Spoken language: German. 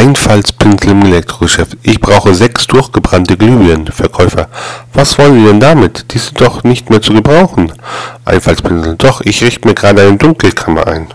Einfaltspinsel im Elektrogeschäft. Ich brauche sechs durchgebrannte Glühbirnen. Verkäufer. Was wollen Sie denn damit? Die sind doch nicht mehr zu gebrauchen. Einfaltspinsel. Doch, ich richte mir gerade eine Dunkelkammer ein.